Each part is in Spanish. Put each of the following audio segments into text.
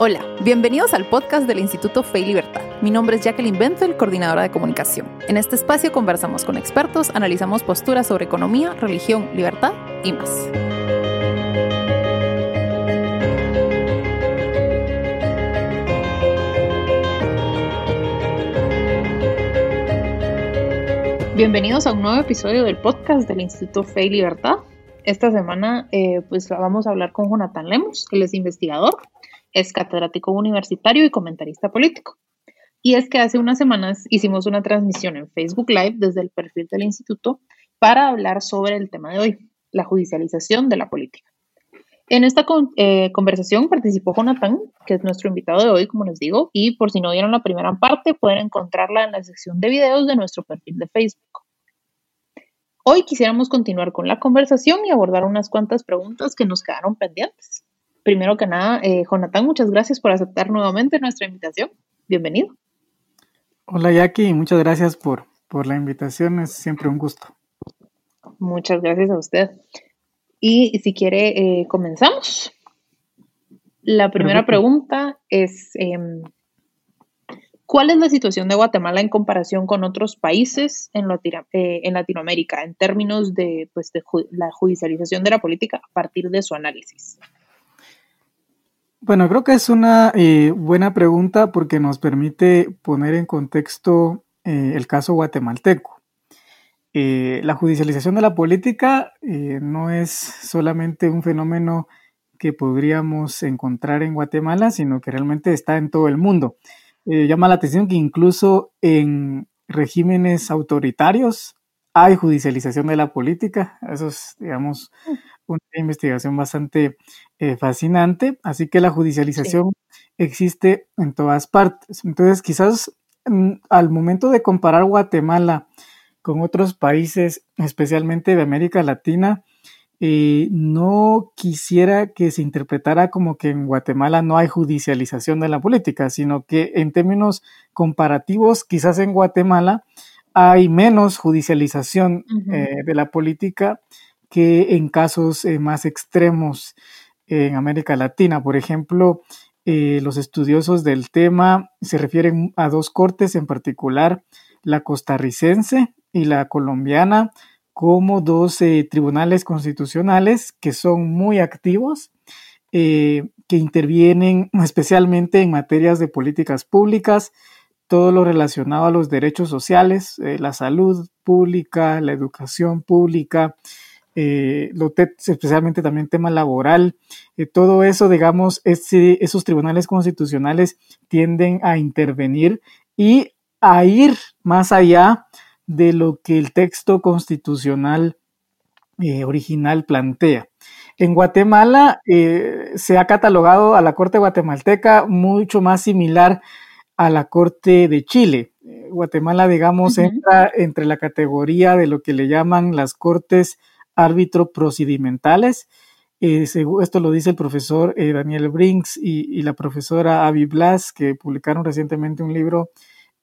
Hola, bienvenidos al podcast del Instituto Fe y Libertad. Mi nombre es Jacqueline Benfeld, coordinadora de comunicación. En este espacio conversamos con expertos, analizamos posturas sobre economía, religión, libertad y más. Bienvenidos a un nuevo episodio del podcast del Instituto Fe y Libertad. Esta semana eh, pues vamos a hablar con Jonathan Lemos, él es investigador, es catedrático universitario y comentarista político. Y es que hace unas semanas hicimos una transmisión en Facebook Live desde el perfil del instituto para hablar sobre el tema de hoy, la judicialización de la política. En esta eh, conversación participó Jonathan, que es nuestro invitado de hoy, como les digo, y por si no vieron la primera parte, pueden encontrarla en la sección de videos de nuestro perfil de Facebook. Hoy quisiéramos continuar con la conversación y abordar unas cuantas preguntas que nos quedaron pendientes. Primero que nada, eh, Jonathan, muchas gracias por aceptar nuevamente nuestra invitación. Bienvenido. Hola Jackie, muchas gracias por, por la invitación, es siempre un gusto. Muchas gracias a usted. Y si quiere, eh, comenzamos. La primera pregunta es, em, ¿cuál es la situación de Guatemala en comparación con otros países en, eh, en Latinoamérica en términos de, pues, de la judicialización de la política a partir de su análisis? Bueno, creo que es una eh, buena pregunta porque nos permite poner en contexto el caso guatemalteco. Eh, la judicialización de la política eh, no es solamente un fenómeno que podríamos encontrar en Guatemala, sino que realmente está en todo el mundo. Eh, llama la atención que incluso en regímenes autoritarios hay judicialización de la política. Eso es, digamos, una investigación bastante fascinante. Así que la judicialización existe en todas partes. Entonces, quizás mm, al momento de comparar Guatemala con otros países, especialmente de América Latina, eh, no quisiera que se interpretara como que en Guatemala no hay judicialización de la política, sino que en términos comparativos, quizás en Guatemala hay menos judicialización eh, de la política que en casos eh, más extremos en América Latina. Por ejemplo, los estudiosos del tema se refieren a dos cortes en particular, la costarricense y la colombiana como dos tribunales constitucionales que son muy activos, eh, que intervienen especialmente en materias de políticas públicas, todo lo relacionado a los derechos sociales, eh, la salud pública, la educación pública, eh, lo especialmente también tema laboral, todo eso, digamos, esos tribunales constitucionales tienden a intervenir y a ir más allá de lo que el texto constitucional eh, original plantea. En Guatemala eh, se ha catalogado a la Corte guatemalteca mucho más similar a la Corte de Chile. Eh, Guatemala, digamos, entra entre la categoría de lo que le llaman las Cortes árbitro procedimentales. esto lo dice el profesor Daniel Brinks y, la profesora Avi Blas, que publicaron recientemente un libro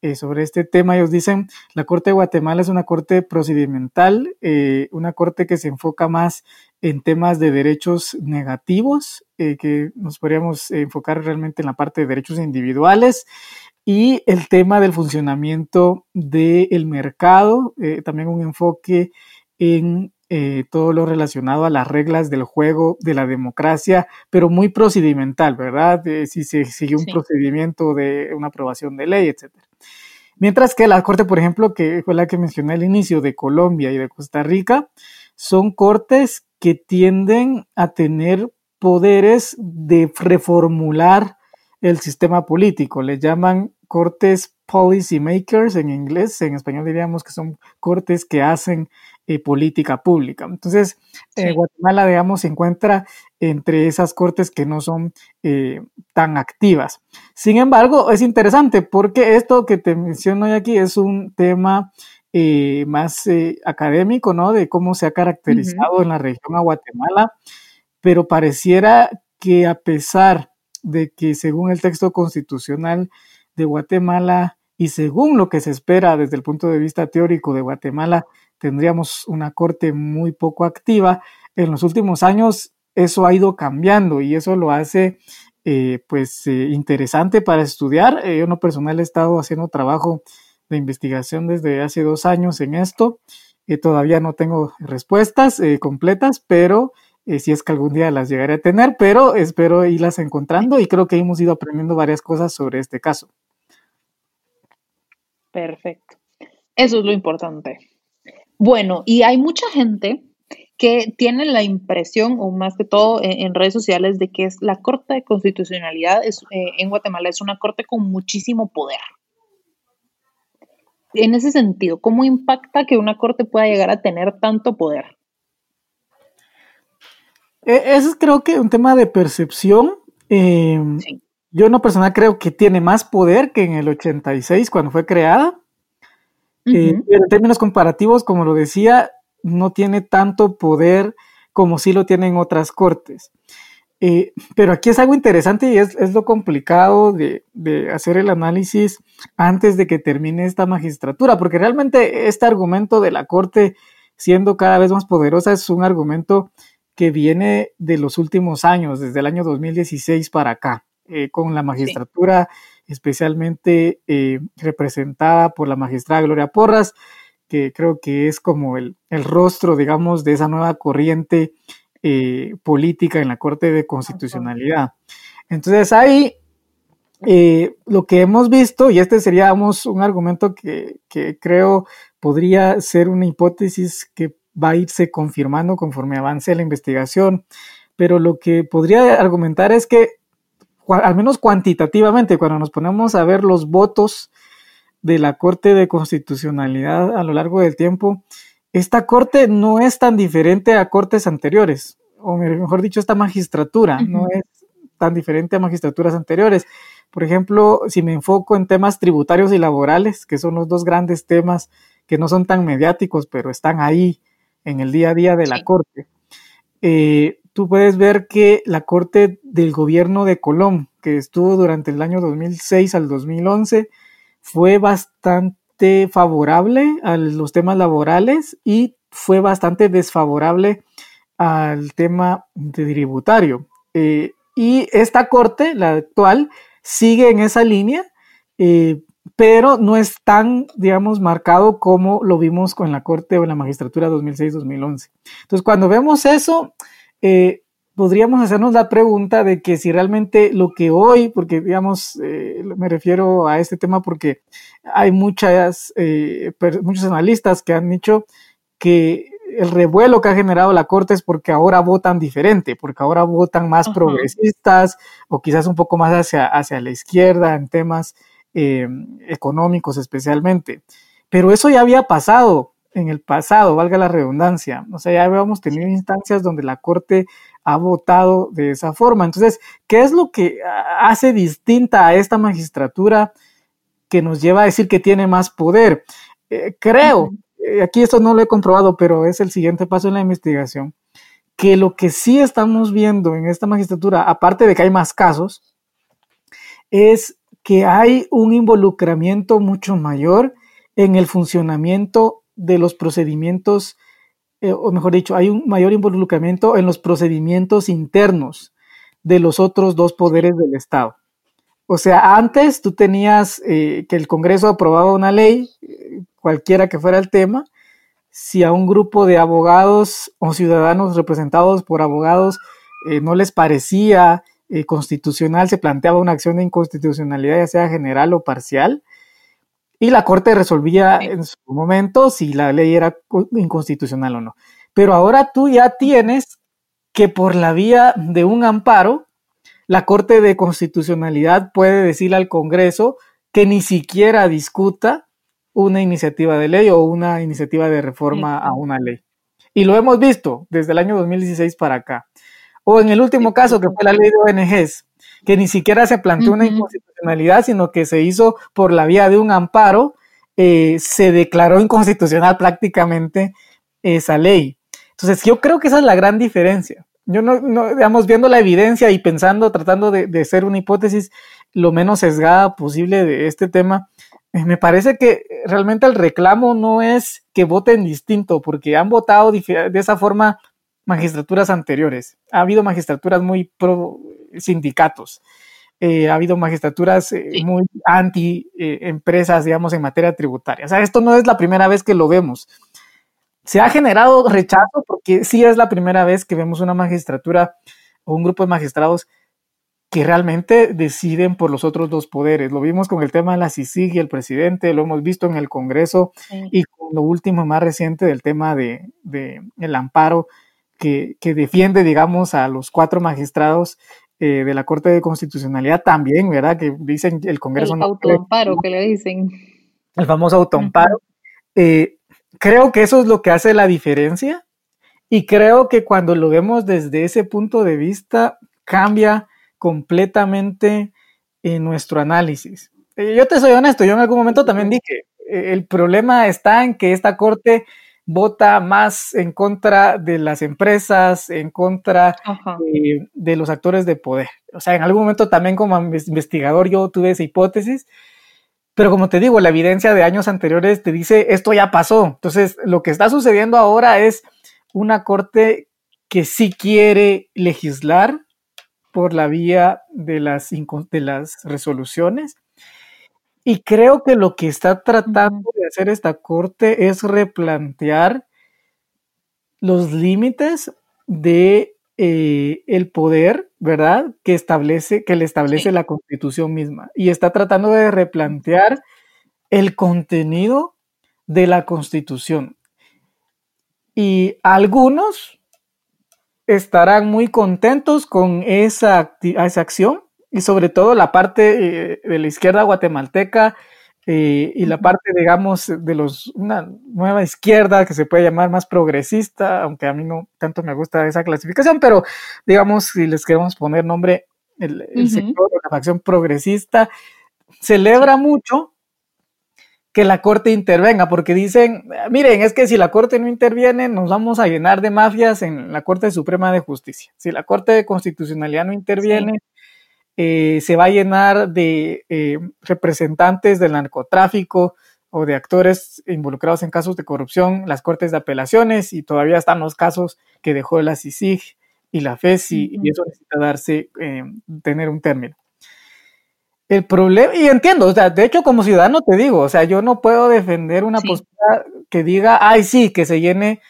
eh, sobre este tema. Ellos dicen, la Corte de Guatemala es una corte procedimental, eh, una corte que se enfoca más en temas de derechos negativos, eh, que nos podríamos enfocar realmente en la parte de derechos individuales y el tema del funcionamiento del mercado, también un enfoque en eh, todo lo relacionado a las reglas del juego de la democracia, pero muy procedimental, ¿verdad? si se sigue un procedimiento de una aprobación de ley, etc. Mientras que la Corte, por ejemplo, que fue la que mencioné al inicio, de Colombia y de Costa Rica, son cortes que tienden a tener poderes de reformular el sistema político. Le llaman cortes policy makers en inglés, en español diríamos que son cortes que hacen eh, política pública. Entonces, eh, Guatemala, digamos, se encuentra entre esas cortes que no son eh, tan activas. Sin embargo, es interesante porque esto que te menciono aquí es un tema más académico, ¿no? De cómo se ha caracterizado en la región a Guatemala, pero pareciera que a pesar de que según el texto constitucional de Guatemala y según lo que se espera desde el punto de vista teórico de Guatemala, tendríamos una corte muy poco activa. En los últimos años eso ha ido cambiando y eso lo hace eh, pues eh, interesante para estudiar. yo en lo personal he estado haciendo trabajo de investigación desde hace dos años en esto. todavía no tengo respuestas completas, pero si es que algún día las llegaré a tener, pero espero irlas encontrando y creo que hemos ido aprendiendo varias cosas sobre este caso. Perfecto. Eso es lo importante. Bueno, y hay mucha gente que tiene la impresión, o más que todo en, redes sociales, de que es la Corte de Constitucionalidad es, eh, en Guatemala es una corte con muchísimo poder. En ese sentido, ¿cómo impacta que una corte pueda llegar a tener tanto poder? E, eso es creo que un tema de percepción. Eh, yo en lo personal creo que tiene más poder que en el 86 cuando fue creada. Eh, en términos comparativos, como lo decía, no tiene tanto poder como sí lo tienen otras cortes. Eh, pero aquí es algo interesante y es, lo complicado de, hacer el análisis antes de que termine esta magistratura, porque realmente este argumento de la Corte siendo cada vez más poderosa es un argumento que viene de los últimos años, desde el año 2016 para acá, eh, con la magistratura especialmente eh, representada por la magistrada Gloria Porras, que creo que es como el, rostro, digamos, de esa nueva corriente eh, política en la Corte de Constitucionalidad. Entonces ahí eh, lo que hemos visto, y este sería un argumento que, que, creo podría ser una hipótesis que va a irse confirmando conforme avance la investigación, pero lo que podría argumentar es que al menos cuantitativamente, cuando nos ponemos a ver los votos de la Corte de Constitucionalidad a lo largo del tiempo, esta Corte no es tan diferente a cortes anteriores, o mejor dicho, esta magistratura no es tan diferente a magistraturas anteriores. Por ejemplo, si me enfoco en temas tributarios y laborales, que son los dos grandes temas que no son tan mediáticos, pero están ahí en el día a día de la Corte. Eh, tú puedes ver que la Corte del Gobierno de Colón, que estuvo durante el año 2006 al 2011, fue bastante favorable a los temas laborales y fue bastante desfavorable al tema de tributario. Eh, y esta Corte, la actual, sigue en esa línea, eh, pero no es tan, digamos, marcado como lo vimos con la Corte o la Magistratura 2006-2011. Entonces, cuando vemos eso, eh, podríamos hacernos la pregunta de que si realmente lo que hoy, porque digamos, eh, me refiero a este tema porque hay muchas, eh, muchos analistas que han dicho que el revuelo que ha generado la Corte es porque ahora votan diferente, porque ahora votan más progresistas o quizás un poco más hacia, hacia la izquierda en temas económicos especialmente. Pero eso ya había pasado en el pasado, valga la redundancia. O sea, ya habíamos tenido instancias donde la Corte ha votado de esa forma. Entonces, ¿qué es lo que hace distinta a esta magistratura que nos lleva a decir que tiene más poder? Eh, creo, eh, aquí esto no lo he comprobado, pero es el siguiente paso en la investigación, que lo que sí estamos viendo en esta magistratura, aparte de que hay más casos, es que hay un involucramiento mucho mayor en el funcionamiento de los procedimientos, eh, o mejor dicho, hay un mayor involucramiento en los procedimientos internos de los otros dos poderes del Estado. O sea, antes tú tenías eh, que el Congreso aprobaba una ley, eh, cualquiera que fuera el tema, si a un grupo de abogados o ciudadanos representados por abogados no les parecía constitucional, se planteaba una acción de inconstitucionalidad, ya sea general o parcial, y la Corte resolvía en su momento si la ley era inconstitucional o no. Pero ahora tú ya tienes que por la vía de un amparo, la Corte de Constitucionalidad puede decirle al Congreso que ni siquiera discuta una iniciativa de ley o una iniciativa de reforma a una ley. Y lo hemos visto desde el año 2016 para acá. O en el último caso, que fue la ley de ONGs, que ni siquiera se planteó una inconstitucionalidad, sino que se hizo por la vía de un amparo, eh, se declaró inconstitucional prácticamente esa ley. Entonces, yo creo que esa es la gran diferencia. Yo no, no digamos, viendo la evidencia y pensando, tratando de, de ser una hipótesis lo menos sesgada posible de este tema, eh, me parece que realmente el reclamo no es que voten distinto, porque han votado de esa forma magistraturas anteriores. Ha habido magistraturas muy pro sindicatos. ha habido magistraturas muy anti empresas, digamos, en materia tributaria. O sea, esto no es la primera vez que lo vemos. Se ha generado rechazo porque sí es la primera vez que vemos una magistratura o un grupo de magistrados que realmente deciden por los otros dos poderes. Lo vimos con el tema de la CICIG y el presidente, lo hemos visto en el Congreso y con lo último más reciente del tema de, el amparo que, defiende, digamos, a los cuatro magistrados eh, de la Corte de Constitucionalidad también, ¿verdad? Que dicen el Congreso... El autoamparo que le dicen. El famoso autoamparo. Eh, creo que eso es lo que hace la diferencia y creo que cuando lo vemos desde ese punto de vista cambia completamente en nuestro análisis. Eh, yo te soy honesto, yo en algún momento también dije, eh, el problema está en que esta corte vota más en contra de las empresas, en contra eh, de los actores de poder. O sea, en algún momento también como investigador yo tuve esa hipótesis, pero como te digo, la evidencia de años anteriores te dice, esto ya pasó. Entonces, lo que está sucediendo ahora es una corte que sí quiere legislar, por la vía de las, de las resoluciones. Y creo que lo que está tratando de hacer esta corte es replantear los límites de eh, el poder, ¿verdad? Que establece, que le establece la constitución misma. Y está tratando de replantear el contenido de la constitución. Y algunos estarán muy contentos con esa, esa acción y sobre todo la parte eh, de la izquierda guatemalteca eh, y la parte, digamos, de los una nueva izquierda que se puede llamar más progresista, aunque a mí no tanto me gusta esa clasificación, pero digamos, si les queremos poner nombre, el, sector de la facción progresista celebra mucho que la Corte intervenga, porque dicen, miren, es que si la Corte no interviene, nos vamos a llenar de mafias en la Corte Suprema de Justicia. Si la Corte de Constitucionalidad no interviene, eh, se va a llenar de eh, representantes del narcotráfico o de actores involucrados en casos de corrupción, las Cortes de Apelaciones, y todavía están los casos que dejó la CICIG y la FESI, y eso necesita darse, eh, tener un término. El problema, y entiendo, o sea, de hecho como ciudadano te digo, o sea, yo no puedo defender una postura que diga, ay, sí, que se llene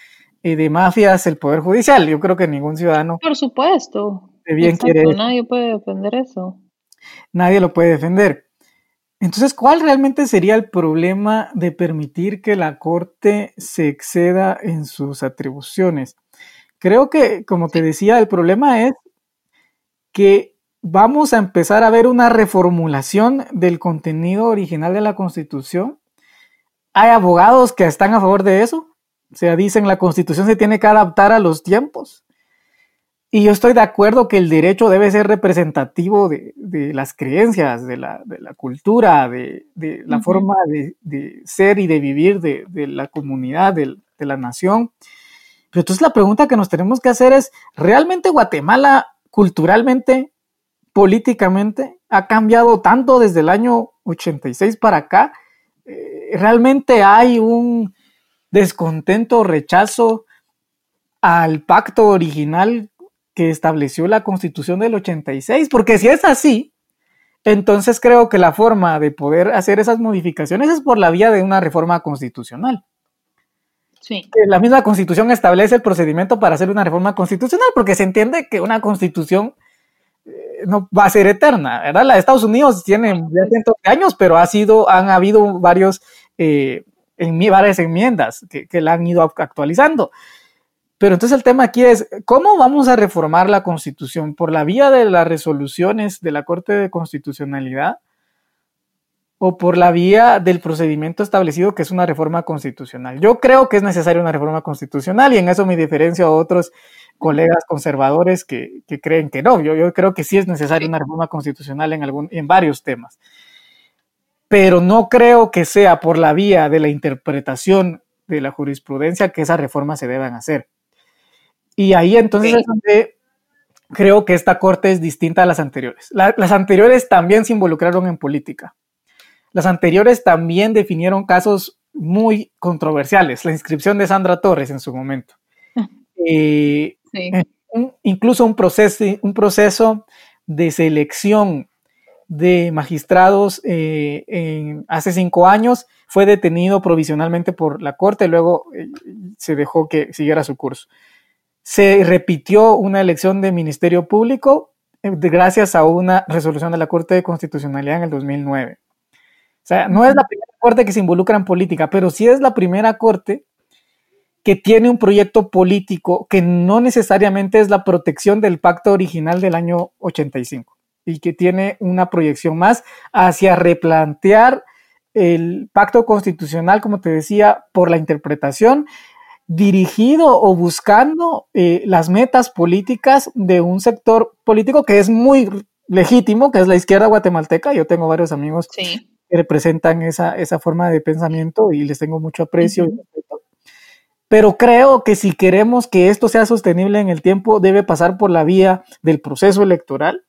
eh, de mafias el Poder Judicial. Yo creo que ningún ciudadano... Por supuesto. Bien quiere... Nadie puede defender eso. Nadie lo puede defender. Entonces, ¿cuál realmente sería el problema de permitir que la Corte se exceda en sus atribuciones? Creo que, como te decía, el problema es que vamos a empezar a ver una reformulación del contenido original de la Constitución. Hay abogados que están a favor de eso. O sea, dicen la Constitución se tiene que adaptar a los tiempos. Y yo estoy de acuerdo que el derecho debe ser representativo de, las creencias, de la, cultura, de, la forma de, ser y de vivir de, la comunidad, de la nación. Pero entonces la pregunta que nos tenemos que hacer es, ¿realmente Guatemala culturalmente políticamente ha cambiado tanto desde el año 86 para acá. Eh, realmente hay un descontento, rechazo al pacto original que estableció la constitución del 86, porque si es así, entonces creo que la forma de poder hacer esas modificaciones es por la vía de una reforma constitucional. Sí. La misma constitución establece el procedimiento para hacer una reforma constitucional, porque se entiende que una constitución no va a ser eterna, ¿verdad? La de Estados Unidos tiene ya cientos de años, pero ha sido, han habido varios, eh, en, varias enmiendas que, que la han ido actualizando. Pero entonces el tema aquí es, ¿cómo vamos a reformar la Constitución? ¿Por la vía de las resoluciones de la Corte de Constitucionalidad? ¿O por la vía del procedimiento establecido que es una reforma constitucional? Yo creo que es necesaria una reforma constitucional y en eso me diferencio a otros colegas conservadores que, creen que no. Yo, yo, creo que sí es necesaria una reforma constitucional en, algún, en varios temas. Pero no creo que sea por la vía de la interpretación de la jurisprudencia que esas reformas se deban hacer. Y ahí entonces es donde creo que esta corte es distinta a las anteriores. las anteriores también se involucraron en política. Las anteriores también definieron casos muy controversiales. La inscripción de Sandra Torres en su momento. Eh, incluso un proceso, un proceso de selección de magistrados eh, hace cinco años fue detenido provisionalmente por la Corte, luego eh, se dejó que siguiera su curso. Se repitió una elección de Ministerio Público eh, gracias a una resolución de la Corte de Constitucionalidad en el 2009. O sea, no es la primera corte que se involucra en política, pero sí es la primera corte que tiene un proyecto político que no necesariamente es la protección del pacto original del año 85 y que tiene una proyección más hacia replantear el pacto constitucional, como te decía, por la interpretación, dirigido o buscando eh, las metas políticas de un sector político que es muy legítimo, que es la izquierda guatemalteca. Yo tengo varios amigos que representan esa, esa, forma de pensamiento y les tengo mucho aprecio Pero creo que si queremos que esto sea sostenible en el tiempo, debe pasar por la vía del proceso electoral,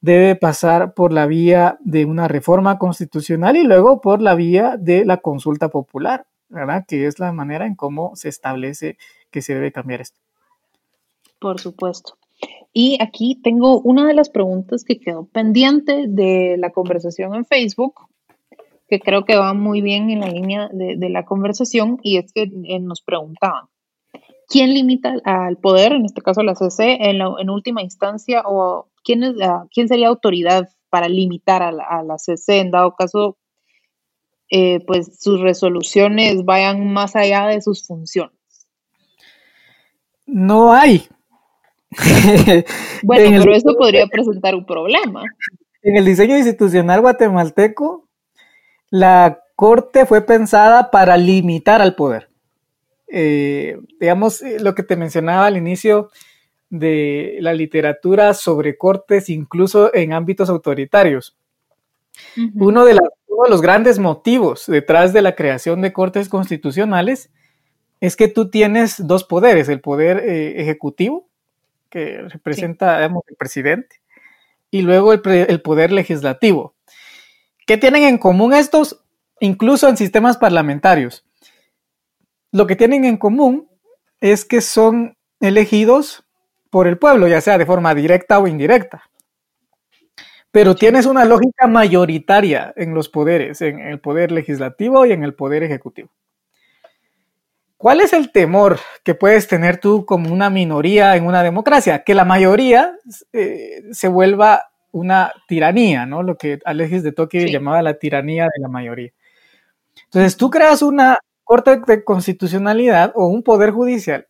debe pasar por la vía de una reforma constitucional y luego por la vía de la consulta popular, ¿verdad? Que es la manera en cómo se establece que se debe cambiar esto. Por supuesto. Y aquí tengo una de las preguntas que quedó pendiente de la conversación en Facebook, que creo que va muy bien en la línea de, la conversación, y es que eh, nos preguntaban, ¿quién limita al poder, en este caso la CC, en, en última instancia, o ¿quién, es ¿quién sería autoridad para limitar a la, CC en dado caso, eh, pues sus resoluciones vayan más allá de sus funciones? No hay. bueno, pero eso podría presentar un problema. En el diseño institucional guatemalteco, la Corte fue pensada para limitar al poder. Eh, digamos, eh, lo que te mencionaba al inicio, de la literatura sobre cortes, incluso en ámbitos autoritarios. uno, de los grandes motivos detrás de la creación de cortes constitucionales es que tú tienes dos poderes, el poder eh, ejecutivo, que representa el presidente, y luego el, el poder legislativo. ¿Qué tienen en común estos? Incluso en sistemas parlamentarios. Lo que tienen en común es que son elegidos por el pueblo, ya sea de forma directa o indirecta. Pero tienes una lógica mayoritaria en los poderes, en el poder legislativo y en el poder ejecutivo. ¿Cuál es el temor que puedes tener tú como una minoría en una democracia? Que la mayoría eh, se vuelva una tiranía, ¿no? Lo que Alexis de Tocqueville llamaba la tiranía de la mayoría. Entonces, tú creas una corte de constitucionalidad o un poder judicial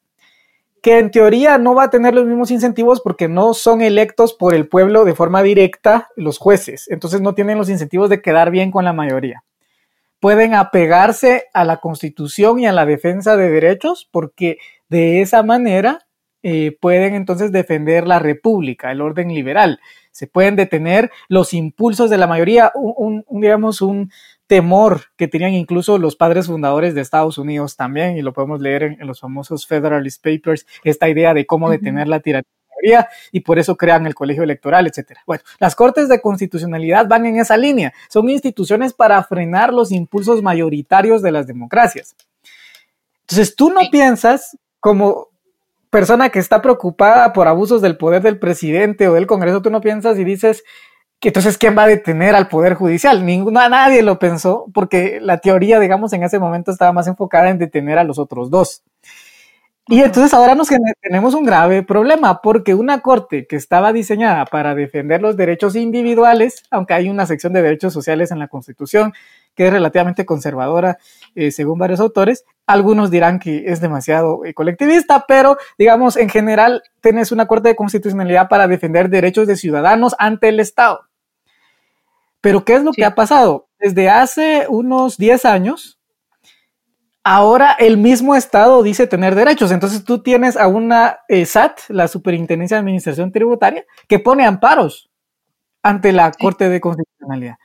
que en teoría no va a tener los mismos incentivos porque no son electos por el pueblo de forma directa los jueces, entonces no tienen los incentivos de quedar bien con la mayoría. Pueden apegarse a la constitución y a la defensa de derechos porque de esa manera eh, pueden entonces defender la república, el orden liberal. Se pueden detener los impulsos de la mayoría, un digamos, un, temor que tenían incluso los padres fundadores de Estados Unidos también, y lo podemos leer en, los famosos Federalist Papers, esta idea de cómo detener la tiranía y por eso crean el colegio electoral, etcétera. Bueno, las cortes de constitucionalidad van en esa línea, son instituciones para frenar los impulsos mayoritarios de las democracias. Entonces, tú no piensas como persona que está preocupada por abusos del poder del presidente o del Congreso, tú no piensas y dices, entonces, ¿quién va a detener al Poder Judicial? Ninguna, nadie lo pensó, porque la teoría, digamos, en ese momento estaba más enfocada en detener a los otros dos. Y entonces ahora nos tenemos un grave problema, porque una corte que estaba diseñada para defender los derechos individuales, aunque hay una sección de derechos sociales en la Constitución que es relativamente conservadora, eh, según varios autores, algunos dirán que es demasiado eh, colectivista, pero digamos, en general, tienes una corte de constitucionalidad para defender derechos de ciudadanos ante el Estado. Pero ¿qué es lo que ha pasado? Desde hace unos 10 años, ahora el mismo Estado dice tener derechos. Entonces tú tienes a una eh, SAT, la Superintendencia de Administración Tributaria, que pone amparos ante la Corte de Constitucionalidad.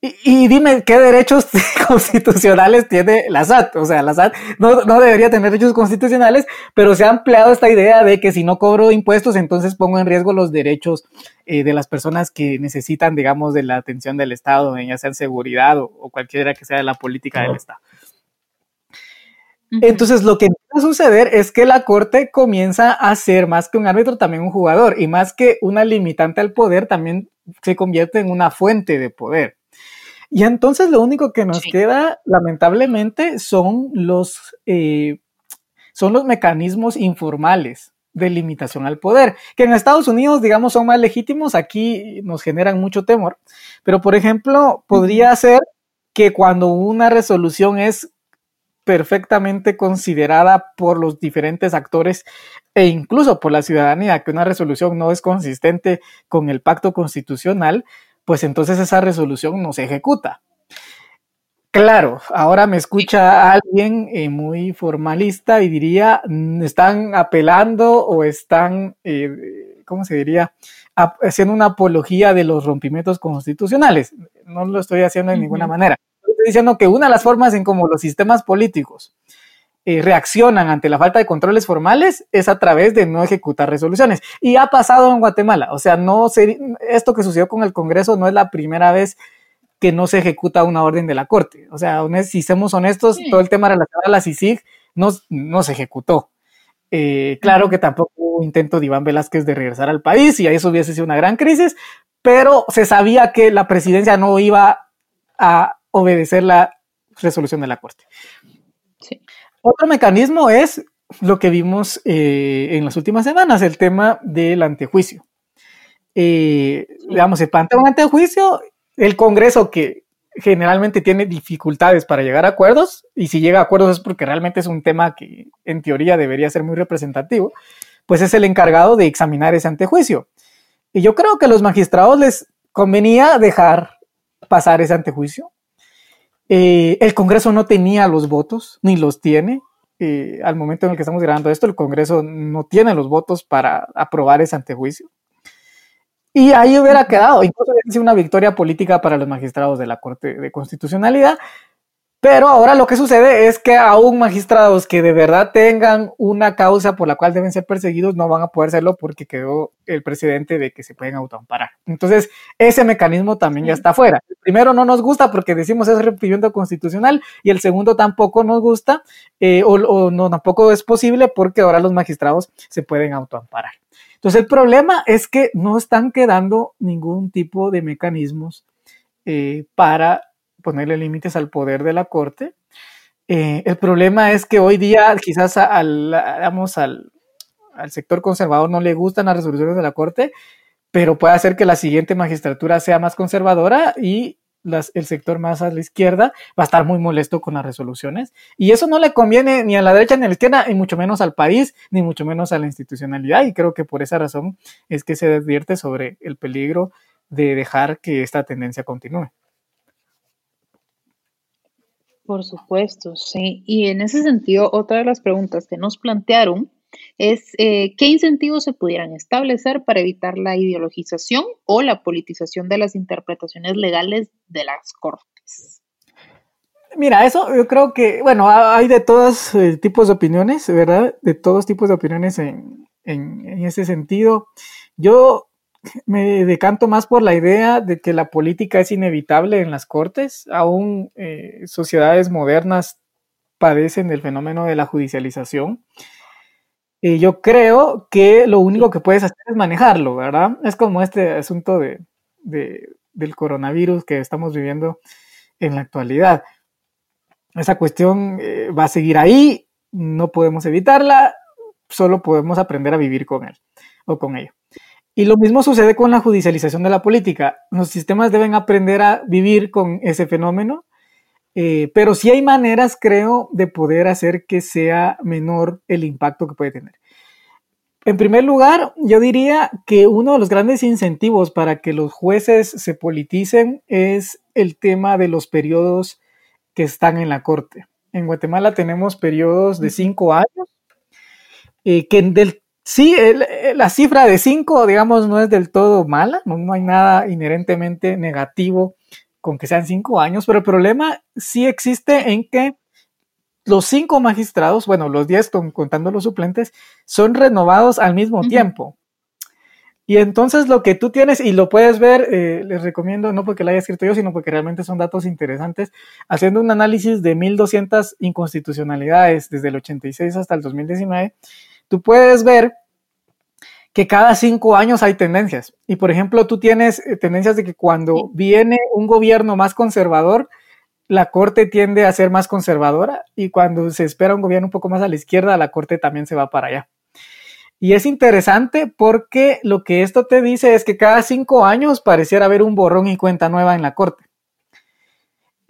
Y, dime qué derechos constitucionales tiene la SAT. O sea, la SAT no, debería tener derechos constitucionales, pero se ha empleado esta idea de que si no cobro impuestos, entonces pongo en riesgo los derechos eh, de las personas que necesitan, digamos, de la atención del Estado, ya sea en seguridad o, cualquiera que sea la política del Estado. Entonces, lo que a suceder es que la Corte comienza a ser más que un árbitro, también un jugador, y más que una limitante al poder, también se convierte en una fuente de poder. Y entonces lo único que nos queda, lamentablemente, son los, eh, son los mecanismos informales de limitación al poder, que en Estados Unidos, digamos, son más legítimos, aquí nos generan mucho temor, pero por ejemplo, podría ser que cuando una resolución es perfectamente considerada por los diferentes actores e incluso por la ciudadanía, que una resolución no es consistente con el pacto constitucional, pues entonces esa resolución no se ejecuta. Claro, ahora me escucha alguien eh, muy formalista y diría, mm, están apelando o están, eh, ¿cómo se diría? haciendo una apología de los rompimientos constitucionales. No lo estoy haciendo de ninguna manera. Estoy diciendo que una de las formas en cómo los sistemas políticos eh, reaccionan ante la falta de controles formales es a través de no ejecutar resoluciones. Y ha pasado en Guatemala. O sea, no esto que sucedió con el Congreso no es la primera vez que no se ejecuta una orden de la Corte. O sea, si somos honestos, todo el tema relacionado a la CICIG no, no se ejecutó. Eh, claro que tampoco hubo intento de Iván Velázquez de regresar al país y a eso hubiese sido una gran crisis, pero se sabía que la presidencia no iba a obedecer la resolución de la Corte. Otro mecanismo es lo que vimos eh, en las últimas semanas, el tema del antejuicio. Eh, digamos, se plantea un antejuicio el Congreso que generalmente tiene dificultades para llegar a acuerdos, y si llega a acuerdos es porque realmente es un tema que en teoría debería ser muy representativo, pues es el encargado de examinar ese antejuicio. Y yo creo que a los magistrados les convenía dejar pasar ese antejuicio. Eh, el Congreso no tenía los votos, ni los tiene. Eh, al momento en el que estamos grabando esto, el Congreso no tiene los votos para aprobar ese antejuicio. Y ahí hubiera quedado, incluso hubiera sido una victoria política para los magistrados de la Corte de Constitucionalidad. Pero ahora lo que sucede es que aún magistrados que de verdad tengan una causa por la cual deben ser perseguidos no van a poder serlo porque quedó el presidente de que se pueden autoamparar. Entonces, ese mecanismo también ya está fuera. El primero no nos gusta porque decimos es rompimiento constitucional y el segundo tampoco nos gusta eh, o, o no tampoco es posible porque ahora los magistrados se pueden autoamparar. Entonces el problema es que no están quedando ningún tipo de mecanismos eh, para ponerle límites al poder de la Corte. Eh, el problema es que hoy día quizás al, al, al sector conservador no le gustan las resoluciones de la Corte, pero puede hacer que la siguiente magistratura sea más conservadora y el sector más a la izquierda va a estar muy molesto con las resoluciones. Y eso no le conviene ni a la derecha ni a la izquierda, y mucho menos al país, ni mucho menos a la institucionalidad. Y creo que por esa razón es que se advierte sobre el peligro de dejar que esta tendencia continúe. Por supuesto, sí. Y en ese sentido, otra de las preguntas que nos plantearon es eh, qué incentivos se pudieran establecer para evitar la ideologización o la politización de las interpretaciones legales de las cortes. Mira, eso yo creo que, bueno, hay de todos eh, tipos de opiniones, ¿verdad? De todos tipos de opiniones en, ese sentido. Yo me decanto más por la idea de que la política es inevitable en las cortes. Aún eh, sociedades modernas padecen del fenómeno de la judicialización. Y yo creo que lo único que puedes hacer es manejarlo, ¿verdad? Es como este asunto de, del coronavirus que estamos viviendo en la actualidad. Esa cuestión eh, va a seguir ahí, no podemos evitarla, solo podemos aprender a vivir con él o con ello. Y lo mismo sucede con la judicialización de la política. Los sistemas deben aprender a vivir con ese fenómeno eh, pero sí hay maneras, creo, de poder hacer que sea menor el impacto que puede tener. En primer lugar, yo diría que uno de los grandes incentivos para que los jueces se politicen es el tema de los periodos que están en la corte. En Guatemala tenemos periodos de cinco años, eh, que del, sí, la cifra de cinco, digamos, no es del todo mala, no hay nada inherentemente negativo con que sean cinco años, pero el problema sí existe en que los cinco magistrados, bueno, los diez contando los suplentes, son renovados al mismo tiempo. Y entonces lo que tú tienes, y lo puedes ver, eh, les recomiendo, no porque lo haya escrito yo, sino porque realmente son datos interesantes, haciendo un análisis de 1200 inconstitucionalidades desde el 86 hasta el 2019, tú puedes ver que cada cinco años hay tendencias. Y por ejemplo, tú tienes eh, tendencias de que cuando viene un gobierno más conservador, la Corte tiende a ser más conservadora y cuando se espera un gobierno un poco más a la izquierda, la Corte también se va para allá. Y es interesante porque lo que esto te dice es que cada cinco años pareciera haber un borrón y cuenta nueva en la Corte.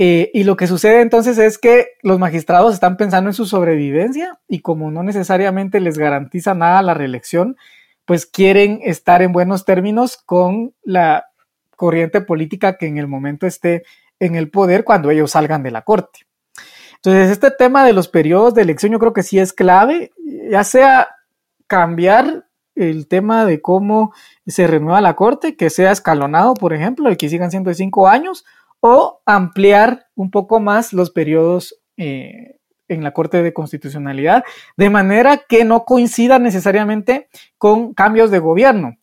Eh, y lo que sucede entonces es que los magistrados están pensando en su sobrevivencia y como no necesariamente les garantiza nada la reelección, pues quieren estar en buenos términos con la corriente política que en el momento esté en el poder cuando ellos salgan de la corte. Entonces, este tema de los periodos de elección yo creo que sí es clave, ya sea cambiar el tema de cómo se renueva la corte, que sea escalonado, por ejemplo, y que sigan siendo de cinco años, o ampliar un poco más los periodos eh, en la Corte de Constitucionalidad, de manera que no coincida necesariamente con cambios de gobierno.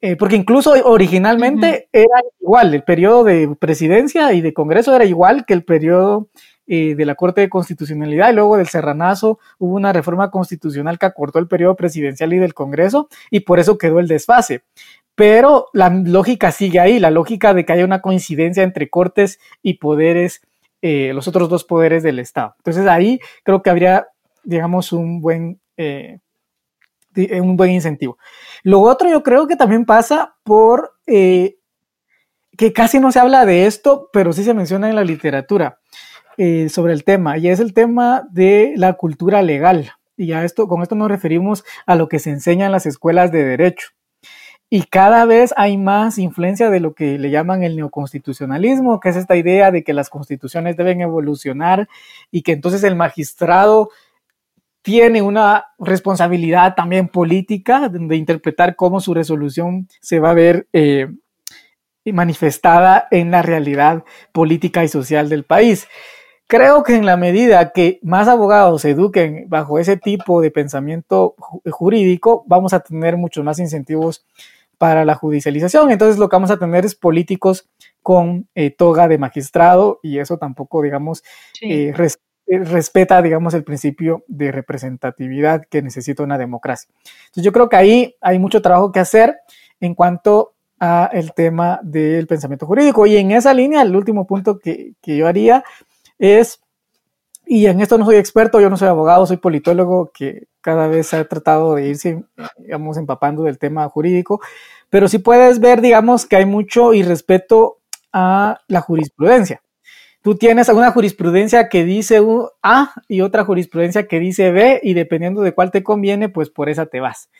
Eh, porque incluso originalmente era igual, el periodo de presidencia y de Congreso era igual que el periodo eh, de la Corte de Constitucionalidad y luego del Serranazo hubo una reforma constitucional que acortó el periodo presidencial y del Congreso y por eso quedó el desfase. Pero la lógica sigue ahí, la lógica de que haya una coincidencia entre cortes y poderes eh, los otros dos poderes del Estado. Entonces ahí creo que habría, digamos, un buen, eh, un buen incentivo. Lo otro yo creo que también pasa por eh, que casi no se habla de esto, pero sí se menciona en la literatura sobre el tema, y es el tema de la cultura legal. Y a esto, con esto nos referimos a lo que se enseña en las escuelas de derecho. Y cada vez hay más influencia de lo que le llaman el neoconstitucionalismo, que es esta idea de que las constituciones deben evolucionar y que entonces el magistrado tiene una responsabilidad también política de interpretar cómo su resolución se va a ver eh, manifestada en la realidad política y social del país. Creo que en la medida que más abogados se eduquen bajo ese tipo de pensamiento jurídico, vamos a tener muchos más incentivos para la judicialización. Entonces lo que vamos a tener es políticos con eh, toga de magistrado y eso tampoco, digamos, eh, eh, respeta, digamos, el principio de representatividad que necesita una democracia. Entonces yo creo que ahí hay mucho trabajo que hacer en cuanto a el tema del pensamiento jurídico. Y en esa línea, el último punto que, que yo haría es, y en esto no soy experto, yo no soy abogado, soy politólogo que cada vez ha tratado de irse, digamos, empapando del tema jurídico, pero sí puedes ver, digamos, que hay mucho irrespeto a la jurisprudencia. Tú tienes alguna jurisprudencia que dice A y otra jurisprudencia que dice B y dependiendo de cuál te conviene, pues por esa te vas.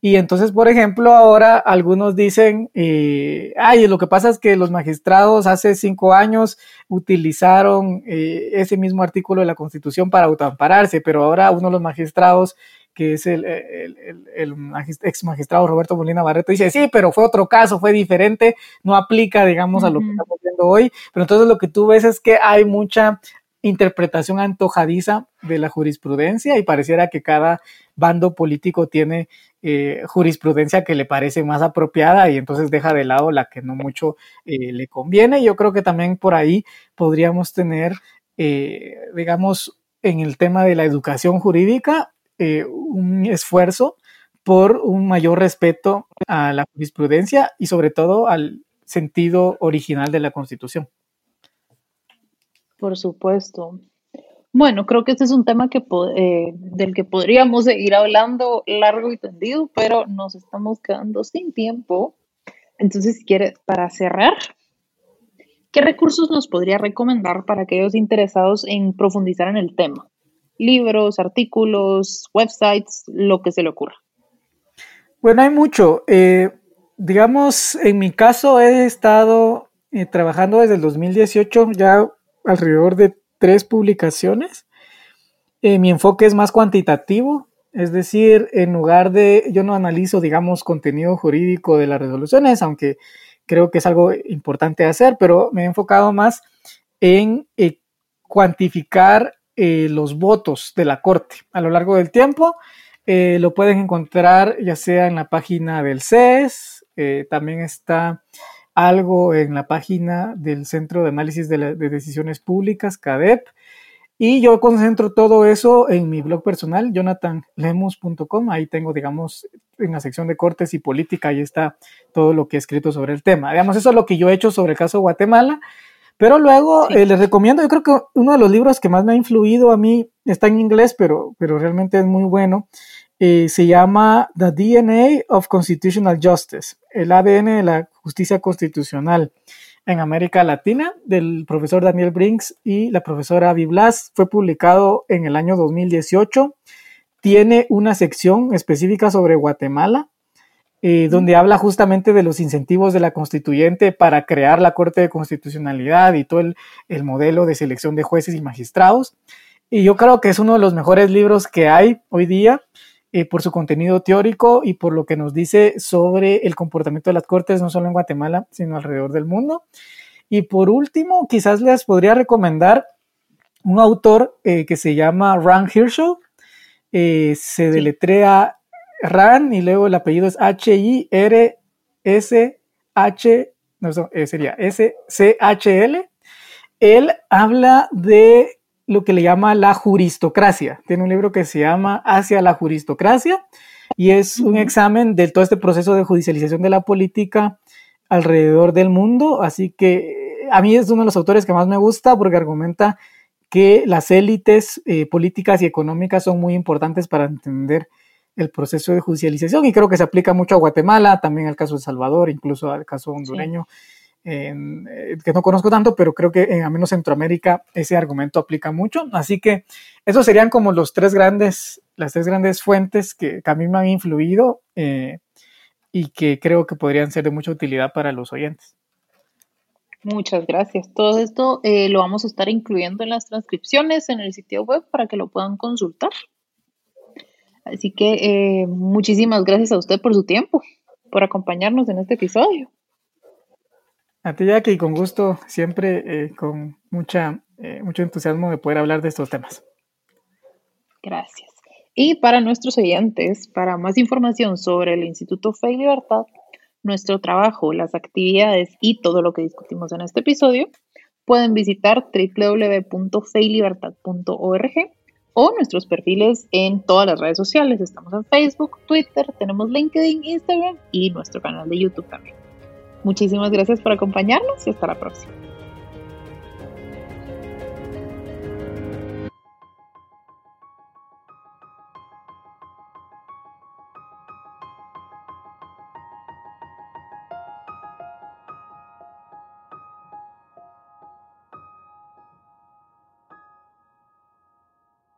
Y entonces, por ejemplo, ahora algunos dicen, eh, ay, lo que pasa es que los magistrados hace cinco años utilizaron eh, ese mismo artículo de la Constitución para autoampararse, pero ahora uno de los magistrados que es el, ex magistrado Roberto Molina Barreto, dice, sí, pero fue otro caso, fue diferente, no aplica, digamos, a lo que estamos viendo hoy, pero entonces lo que tú ves es que hay mucha interpretación antojadiza de la jurisprudencia y pareciera que cada bando político tiene eh, jurisprudencia que le parece más apropiada y entonces deja de lado la que no mucho eh, le conviene. Yo creo que también por ahí podríamos tener, eh, digamos, en el tema de la educación jurídica, eh, un esfuerzo por un mayor respeto a la jurisprudencia y sobre todo al sentido original de la Constitución. Por supuesto. Bueno, creo que este es un tema que, eh, del que podríamos seguir hablando largo y tendido, pero nos estamos quedando sin tiempo. Entonces, si quieres, para cerrar, ¿qué recursos nos podría recomendar para aquellos interesados en profundizar en el tema? libros, artículos, websites, lo que se le ocurra. Bueno, hay mucho. Eh, digamos, en mi caso he estado eh, trabajando desde el 2018 ya alrededor de tres publicaciones. Eh, mi enfoque es más cuantitativo, es decir, en lugar de, yo no analizo, digamos, contenido jurídico de las resoluciones, aunque creo que es algo importante hacer, pero me he enfocado más en cuantificar eh, los votos de la Corte a lo largo del tiempo. Eh, lo pueden encontrar ya sea en la página del CES eh, también está algo en la página del Centro de Análisis de, Decisiones Públicas, CADEP, y yo concentro todo eso en mi blog personal, jonathanlemus.com. Ahí tengo, digamos, en la sección de cortes y política, ahí está todo lo que he escrito sobre el tema. Digamos, eso es lo que yo he hecho sobre el caso Guatemala. Pero luego eh, les recomiendo, yo creo que uno de los libros que más me ha influido a mí está en inglés, pero, pero realmente es muy bueno. Eh, se llama The DNA of Constitutional Justice, el ADN de la justicia constitucional en América Latina, del profesor Daniel Brinks y la profesora Avi Blas. Fue publicado en el año 2018. Tiene una sección específica sobre Guatemala eh, donde habla justamente de los incentivos de la constituyente para crear la Corte de Constitucionalidad y todo el, modelo de selección de jueces y magistrados. Y yo creo que es uno de los mejores libros que hay hoy día eh, por su contenido teórico y por lo que nos dice sobre el comportamiento de las Cortes, no solo en Guatemala, sino alrededor del mundo. Y por último, quizás les podría recomendar un autor eh, que se llama Ran Hirschel. se deletrea Ran y luego el apellido es H-I-R-S-H, no, eh, sería S-C-H-L. Él habla de lo que le llama la juristocracia. Tiene un libro que se llama Hacia la juristocracia y es un examen de todo este proceso de judicialización de la política alrededor del mundo. Así que eh, a mí es uno de los autores que más me gusta porque argumenta que las élites eh, políticas y económicas son muy importantes para entender el proceso de judicialización y creo que se aplica mucho a Guatemala, también al caso de Salvador, incluso al caso hondureño, eh, que no conozco tanto, pero creo que en, al menos Centroamérica ese argumento aplica mucho. Así que esos serían como los tres grandes, las tres grandes fuentes que, a mí me han influido eh, y que creo que podrían ser de mucha utilidad para los oyentes. Muchas gracias. Todo esto eh, lo vamos a estar incluyendo en las transcripciones en el sitio web para que lo puedan consultar. Así que eh, muchísimas gracias a usted por su tiempo, por acompañarnos en este episodio. A ti, Jackie, con gusto, siempre eh, con mucha, eh, mucho entusiasmo de poder hablar de estos temas. Gracias. Y para nuestros oyentes, para más información sobre el Instituto Fe y Libertad, nuestro trabajo, las actividades y todo lo que discutimos en este episodio, pueden visitar www.feylibertad.org o nuestros perfiles en todas las redes sociales. Estamos en Facebook, Twitter, tenemos LinkedIn, Instagram y nuestro canal de YouTube también. Muchísimas gracias por acompañarnos y hasta la próxima.